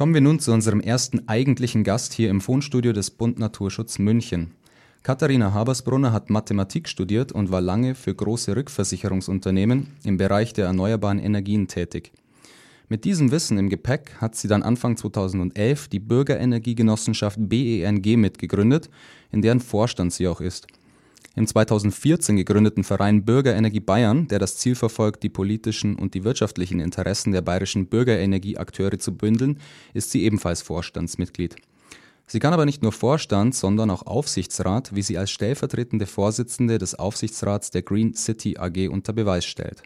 Kommen wir nun zu unserem ersten eigentlichen Gast hier im Wohnstudio des Bund Naturschutz München. Katharina Habersbrunner hat Mathematik studiert und war lange für große Rückversicherungsunternehmen im Bereich der erneuerbaren Energien tätig. Mit diesem Wissen im Gepäck hat sie dann Anfang 2011 die Bürgerenergiegenossenschaft BENG mitgegründet, in deren Vorstand sie auch ist. Im 2014 gegründeten Verein Bürgerenergie Bayern, der das Ziel verfolgt, die politischen und die wirtschaftlichen Interessen der bayerischen Bürgerenergieakteure zu bündeln, ist sie ebenfalls Vorstandsmitglied. Sie kann aber nicht nur Vorstand, sondern auch Aufsichtsrat, wie sie als stellvertretende Vorsitzende des Aufsichtsrats der Green City AG unter Beweis stellt.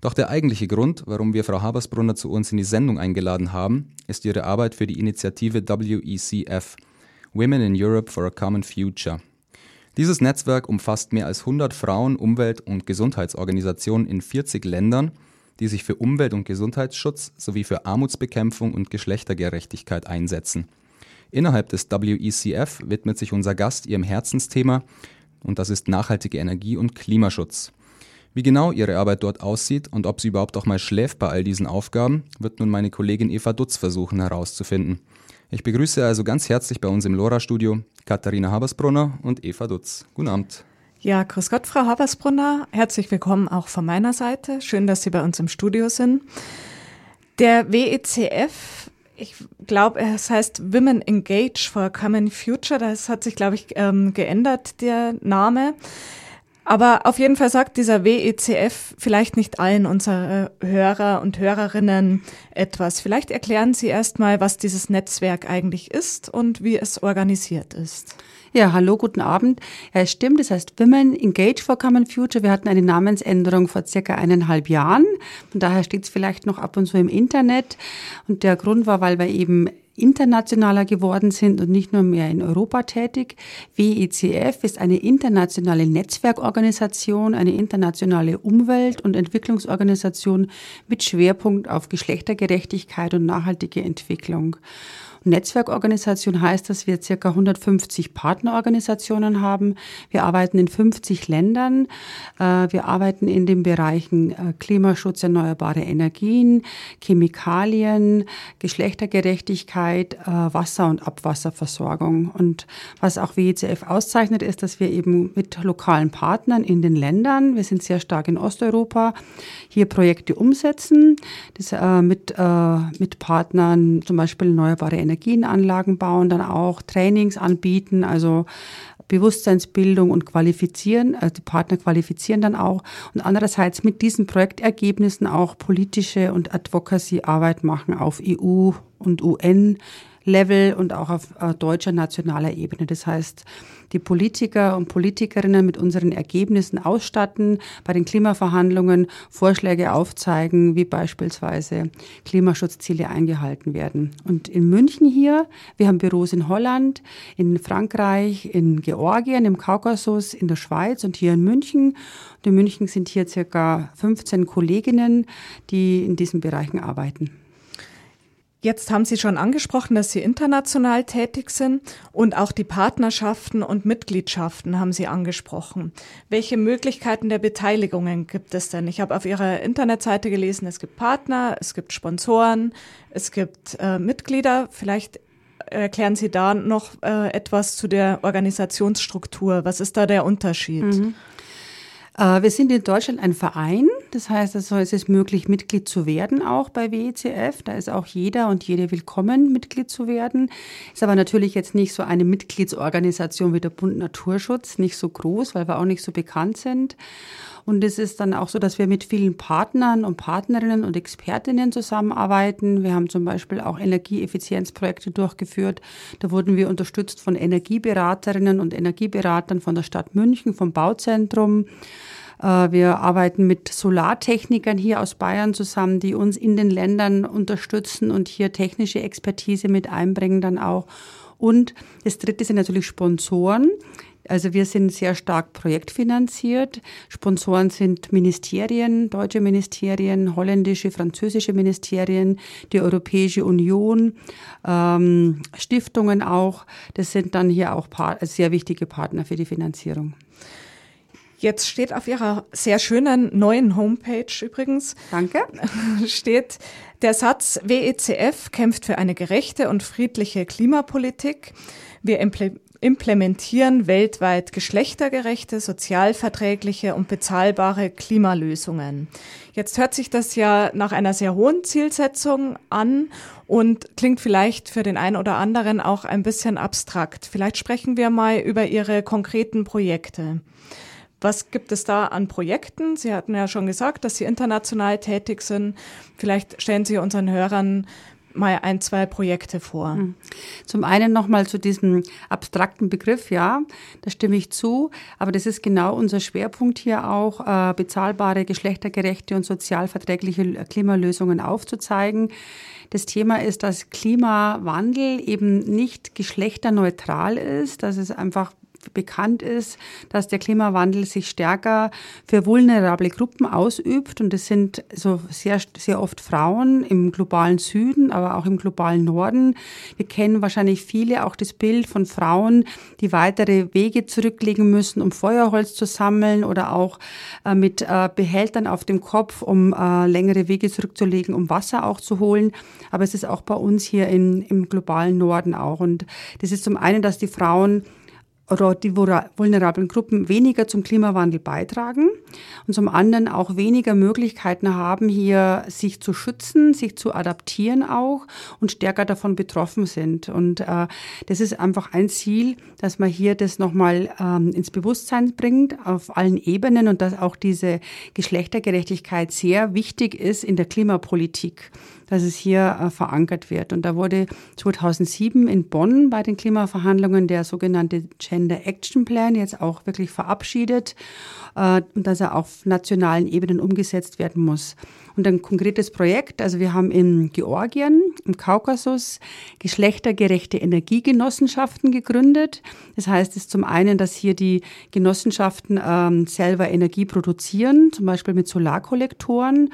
Doch der eigentliche Grund, warum wir Frau Habersbrunner zu uns in die Sendung eingeladen haben, ist ihre Arbeit für die Initiative WECF Women in Europe for a Common Future. Dieses Netzwerk umfasst mehr als 100 Frauen-, Umwelt- und Gesundheitsorganisationen in 40 Ländern, die sich für Umwelt- und Gesundheitsschutz sowie für Armutsbekämpfung und Geschlechtergerechtigkeit einsetzen. Innerhalb des WECF widmet sich unser Gast ihrem Herzensthema und das ist nachhaltige Energie und Klimaschutz. Wie genau ihre Arbeit dort aussieht und ob sie überhaupt auch mal schläft bei all diesen Aufgaben, wird nun meine Kollegin Eva Dutz versuchen herauszufinden. Ich begrüße also ganz herzlich bei uns im LoRa-Studio Katharina Habersbrunner und Eva Dutz. Guten Abend. Ja, grüß Gott, Frau Habersbrunner. Herzlich willkommen auch von meiner Seite. Schön, dass Sie bei uns im Studio sind. Der WECF, ich glaube, es heißt Women Engage for a Common Future. Das hat sich, glaube ich, ähm, geändert, der Name. Aber auf jeden Fall sagt dieser WECF vielleicht nicht allen unserer Hörer und Hörerinnen etwas. Vielleicht erklären Sie erstmal, was dieses Netzwerk eigentlich ist und wie es organisiert ist. Ja, hallo, guten Abend. Ja, es stimmt, es heißt Women Engage for Common Future. Wir hatten eine Namensänderung vor circa eineinhalb Jahren. Von daher steht es vielleicht noch ab und zu im Internet. Und der Grund war, weil wir eben internationaler geworden sind und nicht nur mehr in Europa tätig. WECF ist eine internationale Netzwerkorganisation, eine internationale Umwelt- und Entwicklungsorganisation mit Schwerpunkt auf Geschlechtergerechtigkeit und nachhaltige Entwicklung. Netzwerkorganisation heißt, dass wir circa 150 Partnerorganisationen haben. Wir arbeiten in 50 Ländern. Äh, wir arbeiten in den Bereichen äh, Klimaschutz, erneuerbare Energien, Chemikalien, Geschlechtergerechtigkeit, äh, Wasser- und Abwasserversorgung. Und was auch WECF auszeichnet, ist, dass wir eben mit lokalen Partnern in den Ländern, wir sind sehr stark in Osteuropa, hier Projekte umsetzen, das, mit, mit Partnern zum Beispiel erneuerbare Energien Energienanlagen bauen, dann auch Trainings anbieten, also Bewusstseinsbildung und qualifizieren, also die Partner qualifizieren dann auch. Und andererseits mit diesen Projektergebnissen auch politische und Advocacy-Arbeit machen auf EU und UN Level und auch auf äh, deutscher nationaler Ebene. Das heißt, die Politiker und Politikerinnen mit unseren Ergebnissen ausstatten, bei den Klimaverhandlungen Vorschläge aufzeigen, wie beispielsweise Klimaschutzziele eingehalten werden. Und in München hier, wir haben Büros in Holland, in Frankreich, in Georgien, im Kaukasus, in der Schweiz und hier in München. Und in München sind hier circa 15 Kolleginnen, die in diesen Bereichen arbeiten. Jetzt haben Sie schon angesprochen, dass Sie international tätig sind und auch die Partnerschaften und Mitgliedschaften haben Sie angesprochen. Welche Möglichkeiten der Beteiligungen gibt es denn? Ich habe auf Ihrer Internetseite gelesen, es gibt Partner, es gibt Sponsoren, es gibt äh, Mitglieder. Vielleicht erklären Sie da noch äh, etwas zu der Organisationsstruktur. Was ist da der Unterschied? Mhm. Äh, wir sind in Deutschland ein Verein, das heißt, also es ist möglich, Mitglied zu werden auch bei WECF. Da ist auch jeder und jede willkommen, Mitglied zu werden. Ist aber natürlich jetzt nicht so eine Mitgliedsorganisation wie der Bund Naturschutz, nicht so groß, weil wir auch nicht so bekannt sind. Und es ist dann auch so, dass wir mit vielen Partnern und Partnerinnen und Expertinnen zusammenarbeiten. Wir haben zum Beispiel auch Energieeffizienzprojekte durchgeführt. Da wurden wir unterstützt von Energieberaterinnen und Energieberatern von der Stadt München, vom Bauzentrum. Äh, wir arbeiten mit Solartechnikern hier aus Bayern zusammen, die uns in den Ländern unterstützen und hier technische Expertise mit einbringen dann auch. Und das dritte sind natürlich Sponsoren. Also wir sind sehr stark projektfinanziert. Sponsoren sind Ministerien, deutsche Ministerien, holländische, französische Ministerien, die Europäische Union, ähm, Stiftungen auch. Das sind dann hier auch sehr wichtige Partner für die Finanzierung. Jetzt steht auf Ihrer sehr schönen neuen Homepage übrigens. Danke. Steht der Satz, WECF kämpft für eine gerechte und friedliche Klimapolitik. Wir implementieren weltweit geschlechtergerechte, sozialverträgliche und bezahlbare Klimalösungen. Jetzt hört sich das ja nach einer sehr hohen Zielsetzung an und klingt vielleicht für den einen oder anderen auch ein bisschen abstrakt. Vielleicht sprechen wir mal über Ihre konkreten Projekte. Was gibt es da an Projekten? Sie hatten ja schon gesagt, dass Sie international tätig sind. Vielleicht stellen Sie unseren Hörern mal ein, zwei Projekte vor. Hm. Zum einen nochmal zu diesem abstrakten Begriff, ja, da stimme ich zu, aber das ist genau unser Schwerpunkt hier auch, äh, bezahlbare, geschlechtergerechte und sozialverträgliche Klimalösungen aufzuzeigen. Das Thema ist, dass Klimawandel eben nicht geschlechterneutral ist, dass es einfach bekannt ist, dass der Klimawandel sich stärker für vulnerable Gruppen ausübt. Und das sind so sehr, sehr oft Frauen im globalen Süden, aber auch im globalen Norden. Wir kennen wahrscheinlich viele auch das Bild von Frauen, die weitere Wege zurücklegen müssen, um Feuerholz zu sammeln oder auch äh, mit äh, Behältern auf dem Kopf, um äh, längere Wege zurückzulegen, um Wasser auch zu holen. Aber es ist auch bei uns hier in, im globalen Norden auch. Und das ist zum einen, dass die Frauen oder die vulnerablen Gruppen weniger zum Klimawandel beitragen und zum anderen auch weniger Möglichkeiten haben, hier sich zu schützen, sich zu adaptieren auch und stärker davon betroffen sind. Und äh, das ist einfach ein Ziel, dass man hier das nochmal ähm, ins Bewusstsein bringt auf allen Ebenen und dass auch diese Geschlechtergerechtigkeit sehr wichtig ist in der Klimapolitik dass es hier äh, verankert wird. Und da wurde 2007 in Bonn bei den Klimaverhandlungen der sogenannte Gender Action Plan jetzt auch wirklich verabschiedet äh, und dass er auf nationalen Ebenen umgesetzt werden muss. Und ein konkretes Projekt, also wir haben in Georgien, im Kaukasus, geschlechtergerechte Energiegenossenschaften gegründet. Das heißt es zum einen, dass hier die Genossenschaften ähm, selber Energie produzieren, zum Beispiel mit Solarkollektoren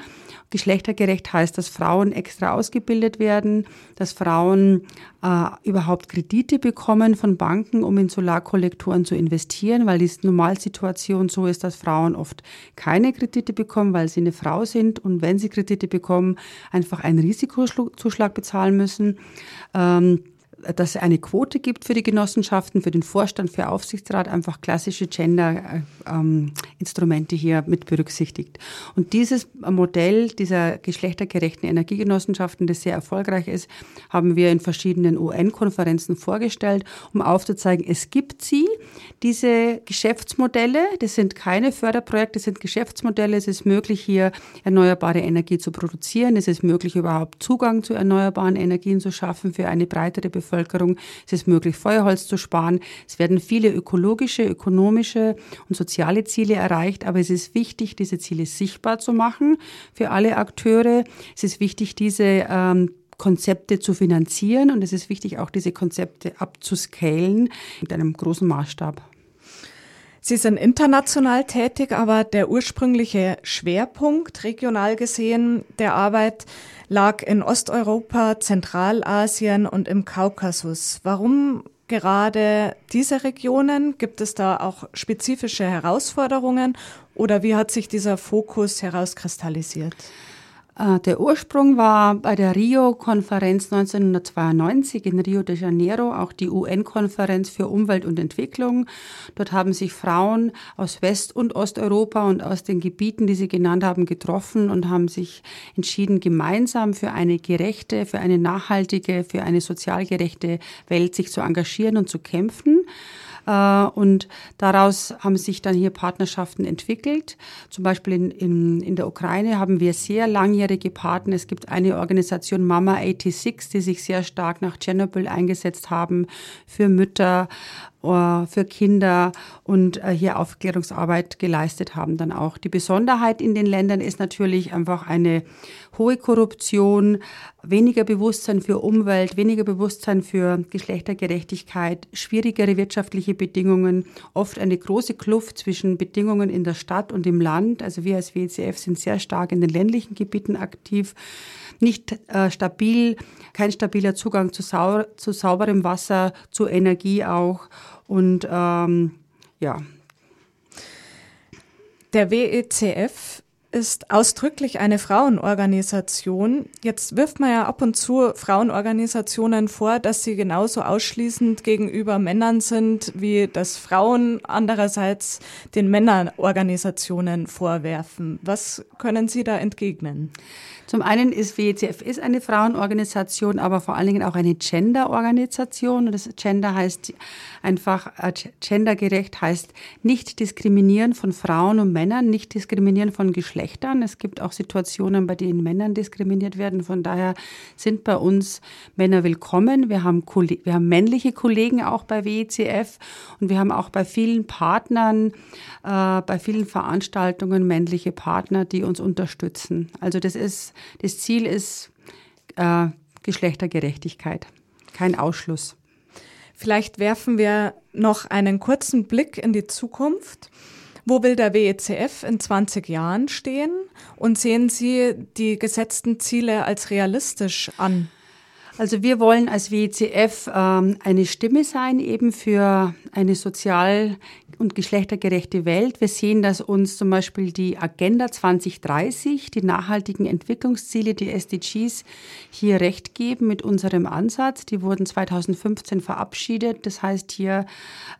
Geschlechtergerecht heißt, dass Frauen extra ausgebildet werden, dass Frauen äh, überhaupt Kredite bekommen von Banken, um in Solarkollektoren zu investieren, weil die Normalsituation so ist, dass Frauen oft keine Kredite bekommen, weil sie eine Frau sind und wenn sie Kredite bekommen, einfach einen Risikozuschlag bezahlen müssen. Ähm, dass es eine Quote gibt für die Genossenschaften, für den Vorstand, für Aufsichtsrat, einfach klassische Gender-Instrumente ähm, hier mit berücksichtigt. Und dieses Modell dieser geschlechtergerechten Energiegenossenschaften, das sehr erfolgreich ist, haben wir in verschiedenen UN-Konferenzen vorgestellt, um aufzuzeigen, es gibt sie, diese Geschäftsmodelle. Das sind keine Förderprojekte, das sind Geschäftsmodelle. Es ist möglich, hier erneuerbare Energie zu produzieren. Es ist möglich, überhaupt Zugang zu erneuerbaren Energien zu schaffen für eine breitere Bevölkerung. Bevölkerung. Es ist möglich, Feuerholz zu sparen. Es werden viele ökologische, ökonomische und soziale Ziele erreicht. Aber es ist wichtig, diese Ziele sichtbar zu machen für alle Akteure. Es ist wichtig, diese ähm, Konzepte zu finanzieren und es ist wichtig, auch diese Konzepte abzuscalen mit einem großen Maßstab. Sie sind international tätig, aber der ursprüngliche Schwerpunkt regional gesehen der Arbeit lag in Osteuropa, Zentralasien und im Kaukasus. Warum gerade diese Regionen? Gibt es da auch spezifische Herausforderungen oder wie hat sich dieser Fokus herauskristallisiert? Äh, der Ursprung war bei der Rio-Konferenz 1992 in Rio de Janeiro, auch die UN-Konferenz für Umwelt und Entwicklung. Dort haben sich Frauen aus West- und Osteuropa und aus den Gebieten, die Sie genannt haben, getroffen und haben sich entschieden, gemeinsam für eine gerechte, für eine nachhaltige, für eine sozial gerechte Welt sich zu engagieren und zu kämpfen. Äh, und daraus haben sich dann hier Partnerschaften entwickelt. Zum Beispiel in, in, in der Ukraine haben wir sehr langjährige Partner. Es gibt eine Organisation Mama 86, die sich sehr stark nach Tschernobyl eingesetzt haben für Mütter für Kinder und äh, hier Aufklärungsarbeit geleistet haben dann auch. Die Besonderheit in den Ländern ist natürlich einfach eine hohe Korruption, weniger Bewusstsein für Umwelt, weniger Bewusstsein für Geschlechtergerechtigkeit, schwierigere wirtschaftliche Bedingungen, oft eine große Kluft zwischen Bedingungen in der Stadt und im Land. Also wir als WCF sind sehr stark in den ländlichen Gebieten aktiv nicht äh, stabil, kein stabiler Zugang zu, sau zu sauberem Wasser, zu Energie auch. Und ähm, ja. Der WECF ist ausdrücklich eine Frauenorganisation. Jetzt wirft man ja ab und zu Frauenorganisationen vor, dass sie genauso ausschließend gegenüber Männern sind, wie das Frauen andererseits den Männerorganisationen vorwerfen. Was können Sie da entgegnen? Zum einen ist WECF ist eine Frauenorganisation, aber vor allen Dingen auch eine Gender-Organisation. Das Gender heißt einfach, äh, gendergerecht heißt nicht diskriminieren von Frauen und Männern, nicht diskriminieren von Geschlechtern. Es gibt auch Situationen, bei denen Männern diskriminiert werden. Von daher sind bei uns Männer willkommen. Wir haben, wir haben männliche Kollegen auch bei WECF und wir haben auch bei vielen Partnern, äh, bei vielen Veranstaltungen männliche Partner, die uns unterstützen. Also das ist das Ziel ist äh, Geschlechtergerechtigkeit, kein Ausschluss. Vielleicht werfen wir noch einen kurzen Blick in die Zukunft. Wo will der WECF in 20 Jahren stehen? Und sehen Sie die gesetzten Ziele als realistisch an? Also wir wollen als WECF ähm, eine Stimme sein eben für eine sozial und geschlechtergerechte Welt. Wir sehen, dass uns zum Beispiel die Agenda 2030, die nachhaltigen Entwicklungsziele, die SDGs hier recht geben mit unserem Ansatz. Die wurden 2015 verabschiedet. Das heißt hier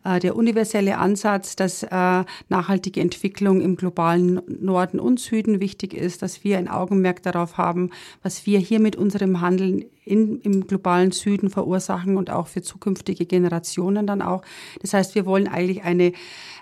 äh, der universelle Ansatz, dass äh, nachhaltige Entwicklung im globalen Norden und Süden wichtig ist, dass wir ein Augenmerk darauf haben, was wir hier mit unserem Handeln in, im globalen Süden verursachen und auch für zukünftige Generationen dann auch. Das heißt, wir wollen eigentlich eine,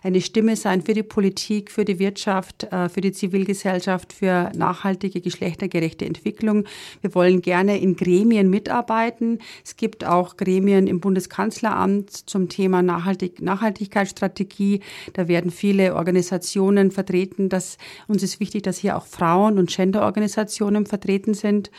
eine Stimme sein für die Politik, für die Wirtschaft, äh, für die Zivilgesellschaft, für nachhaltige, geschlechtergerechte Entwicklung. Wir wollen gerne in Gremien mitarbeiten. Es gibt auch Gremien im Bundeskanzleramt zum Thema Nachhaltig Nachhaltigkeitsstrategie. Da werden viele Organisationen vertreten. Das, uns ist wichtig, dass hier auch Frauen- und Genderorganisationen vertreten sind.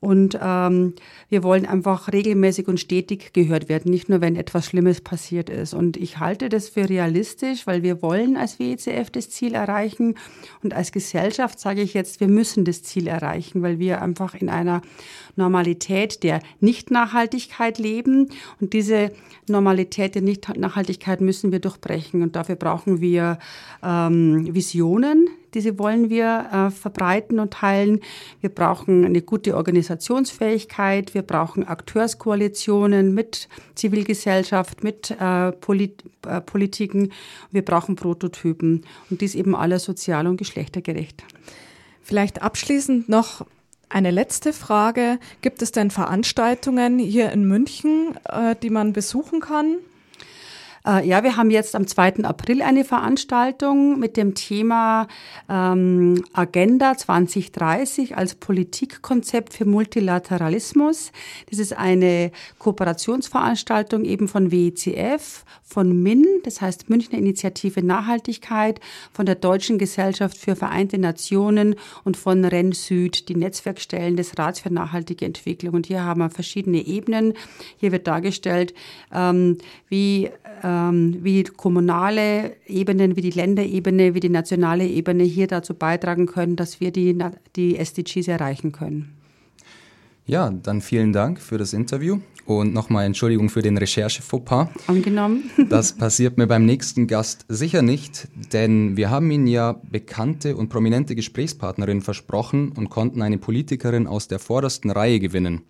Und ähm, wir wollen einfach regelmäßig und stetig gehört werden, nicht nur wenn etwas Schlimmes passiert ist. Und ich halte das für realistisch, weil wir wollen als WECF das Ziel erreichen. Und als Gesellschaft sage ich jetzt, wir müssen das Ziel erreichen, weil wir einfach in einer Normalität der Nicht-Nachhaltigkeit leben. Und diese Normalität der Nicht-Nachhaltigkeit müssen wir durchbrechen. Und dafür brauchen wir ähm, Visionen, diese wollen wir äh, verbreiten und teilen. Wir brauchen eine gute Organisationsfähigkeit. Wir brauchen Akteurskoalitionen mit Zivilgesellschaft, mit äh, Polit äh, Politiken. Wir brauchen Prototypen und dies eben alle sozial und geschlechtergerecht. Vielleicht abschließend noch eine letzte Frage. Gibt es denn Veranstaltungen hier in München, äh, die man besuchen kann? Äh, ja, wir haben jetzt am 2. April eine Veranstaltung mit dem Thema ähm, Agenda 2030 als Politikkonzept für Multilateralismus. Das ist eine Kooperationsveranstaltung eben von WECF, von MIN, das heißt Münchner Initiative Nachhaltigkeit, von der Deutschen Gesellschaft für Vereinte Nationen und von REN Süd, die Netzwerkstellen des Rats für nachhaltige Entwicklung. Und hier haben wir verschiedene Ebenen. Hier wird dargestellt, ähm, wie äh, ähm, wie kommunale Ebenen, wie die Länderebene, wie die nationale Ebene hier dazu beitragen können, dass wir die, die SDGs erreichen können. Ja, dann vielen Dank für das Interview und nochmal Entschuldigung für den Recherche-Fauxpas. Angenommen. Das passiert mir beim nächsten Gast sicher nicht, denn wir haben Ihnen ja bekannte und prominente Gesprächspartnerinnen versprochen und konnten eine Politikerin aus der vordersten Reihe gewinnen.